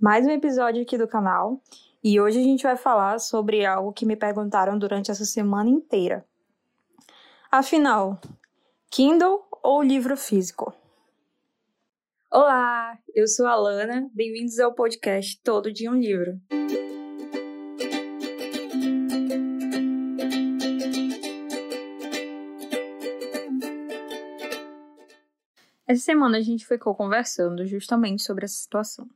mais um episódio aqui do canal e hoje a gente vai falar sobre algo que me perguntaram durante essa semana inteira. Afinal, Kindle ou livro físico? Olá, eu sou a Lana, bem-vindos ao podcast Todo Dia um Livro. Essa semana a gente ficou conversando justamente sobre essa situação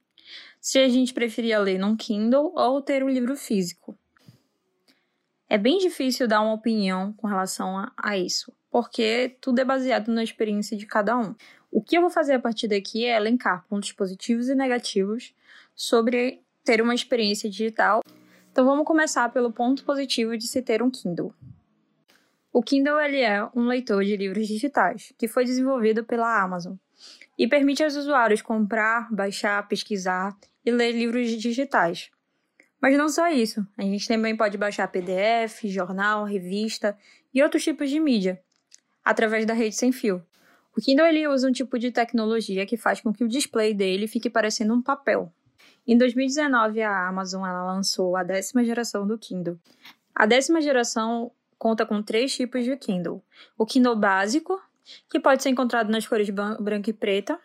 se a gente preferia ler num Kindle ou ter um livro físico. É bem difícil dar uma opinião com relação a, a isso, porque tudo é baseado na experiência de cada um. O que eu vou fazer a partir daqui é elencar pontos positivos e negativos sobre ter uma experiência digital. Então vamos começar pelo ponto positivo de se ter um Kindle. O Kindle ele é um leitor de livros digitais que foi desenvolvido pela Amazon e permite aos usuários comprar, baixar, pesquisar e ler livros digitais. Mas não só isso, a gente também pode baixar PDF, jornal, revista e outros tipos de mídia através da rede sem fio. O Kindle ele usa um tipo de tecnologia que faz com que o display dele fique parecendo um papel. Em 2019, a Amazon lançou a décima geração do Kindle. A décima geração conta com três tipos de Kindle: o Kindle básico, que pode ser encontrado nas cores branca e preta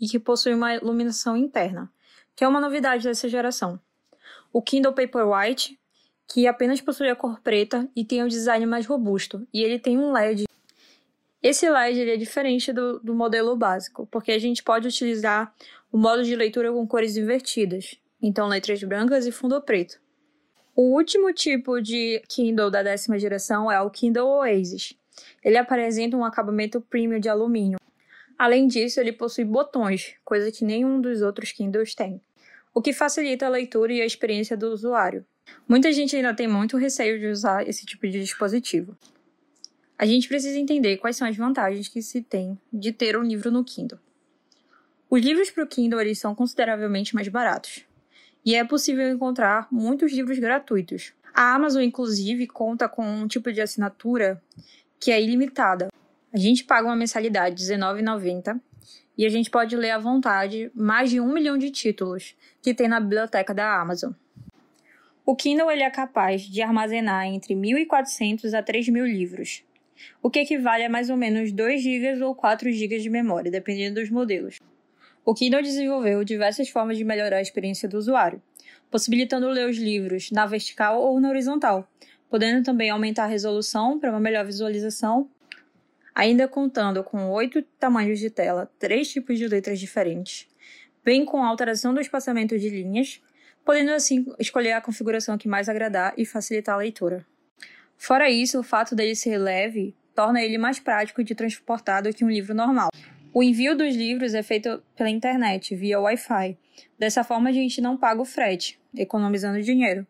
e que possui uma iluminação interna, que é uma novidade dessa geração. O Kindle Paperwhite, que apenas possui a cor preta e tem um design mais robusto, e ele tem um LED. Esse LED ele é diferente do, do modelo básico, porque a gente pode utilizar o modo de leitura com cores invertidas, então letras brancas e fundo preto. O último tipo de Kindle da décima geração é o Kindle Oasis, ele apresenta um acabamento premium de alumínio. Além disso, ele possui botões, coisa que nenhum dos outros Kindles tem, o que facilita a leitura e a experiência do usuário. Muita gente ainda tem muito receio de usar esse tipo de dispositivo. A gente precisa entender quais são as vantagens que se tem de ter um livro no Kindle. Os livros para o Kindle eles são consideravelmente mais baratos, e é possível encontrar muitos livros gratuitos. A Amazon, inclusive, conta com um tipo de assinatura que é ilimitada. A gente paga uma mensalidade de R$19,90 e a gente pode ler à vontade mais de um milhão de títulos que tem na biblioteca da Amazon. O Kindle ele é capaz de armazenar entre 1.400 a 3.000 livros, o que equivale a mais ou menos 2 GB ou 4 GB de memória, dependendo dos modelos. O Kindle desenvolveu diversas formas de melhorar a experiência do usuário, possibilitando ler os livros na vertical ou na horizontal, podendo também aumentar a resolução para uma melhor visualização, ainda contando com oito tamanhos de tela, três tipos de letras diferentes, bem com alteração do espaçamento de linhas, podendo assim escolher a configuração que mais agradar e facilitar a leitura. Fora isso, o fato dele ser leve torna ele mais prático de transportar do que um livro normal. O envio dos livros é feito pela internet, via Wi-Fi. Dessa forma, a gente não paga o frete, economizando dinheiro.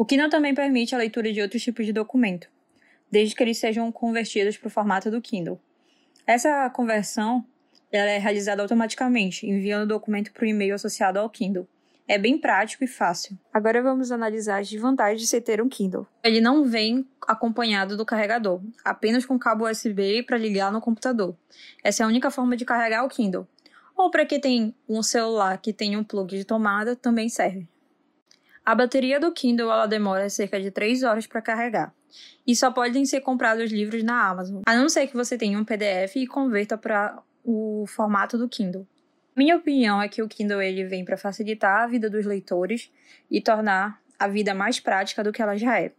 O Kindle também permite a leitura de outros tipos de documento, desde que eles sejam convertidos para o formato do Kindle. Essa conversão ela é realizada automaticamente, enviando o documento para o e-mail associado ao Kindle. É bem prático e fácil. Agora vamos analisar as desvantagens de se ter um Kindle. Ele não vem acompanhado do carregador, apenas com cabo USB para ligar no computador. Essa é a única forma de carregar o Kindle. Ou para quem tem um celular que tem um plug de tomada, também serve. A bateria do Kindle ela demora cerca de 3 horas para carregar. E só podem ser comprados livros na Amazon, a não ser que você tenha um PDF e converta para o formato do Kindle. Minha opinião é que o Kindle ele vem para facilitar a vida dos leitores e tornar a vida mais prática do que ela já é.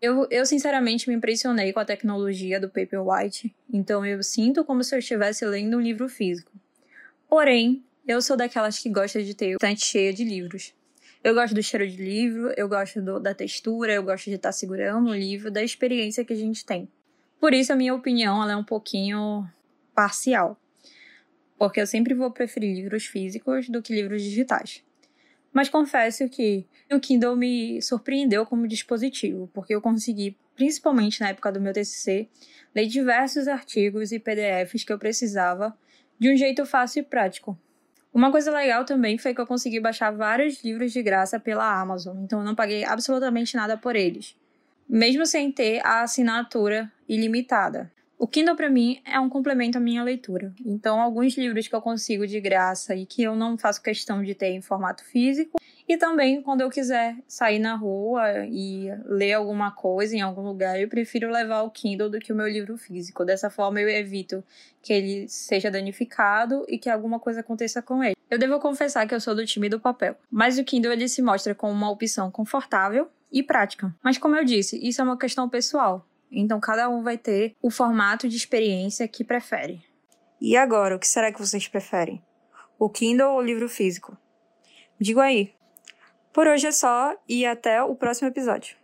Eu, eu sinceramente me impressionei com a tecnologia do Paperwhite, então eu sinto como se eu estivesse lendo um livro físico. Porém, eu sou daquelas que gosta de ter estante cheia de livros. Eu gosto do cheiro de livro, eu gosto do, da textura, eu gosto de estar segurando o livro, da experiência que a gente tem. Por isso, a minha opinião ela é um pouquinho parcial. Porque eu sempre vou preferir livros físicos do que livros digitais. Mas confesso que o Kindle me surpreendeu como dispositivo, porque eu consegui, principalmente na época do meu TCC, ler diversos artigos e PDFs que eu precisava de um jeito fácil e prático, uma coisa legal também foi que eu consegui baixar vários livros de graça pela Amazon, então eu não paguei absolutamente nada por eles, mesmo sem ter a assinatura ilimitada. O Kindle para mim é um complemento à minha leitura. Então, alguns livros que eu consigo de graça e que eu não faço questão de ter em formato físico, e também quando eu quiser sair na rua e ler alguma coisa em algum lugar, eu prefiro levar o Kindle do que o meu livro físico. Dessa forma eu evito que ele seja danificado e que alguma coisa aconteça com ele. Eu devo confessar que eu sou do time do papel, mas o Kindle ele se mostra como uma opção confortável e prática. Mas como eu disse, isso é uma questão pessoal. Então cada um vai ter o formato de experiência que prefere. E agora, o que será que vocês preferem? O Kindle ou o livro físico? Digo aí. Por hoje é só e até o próximo episódio.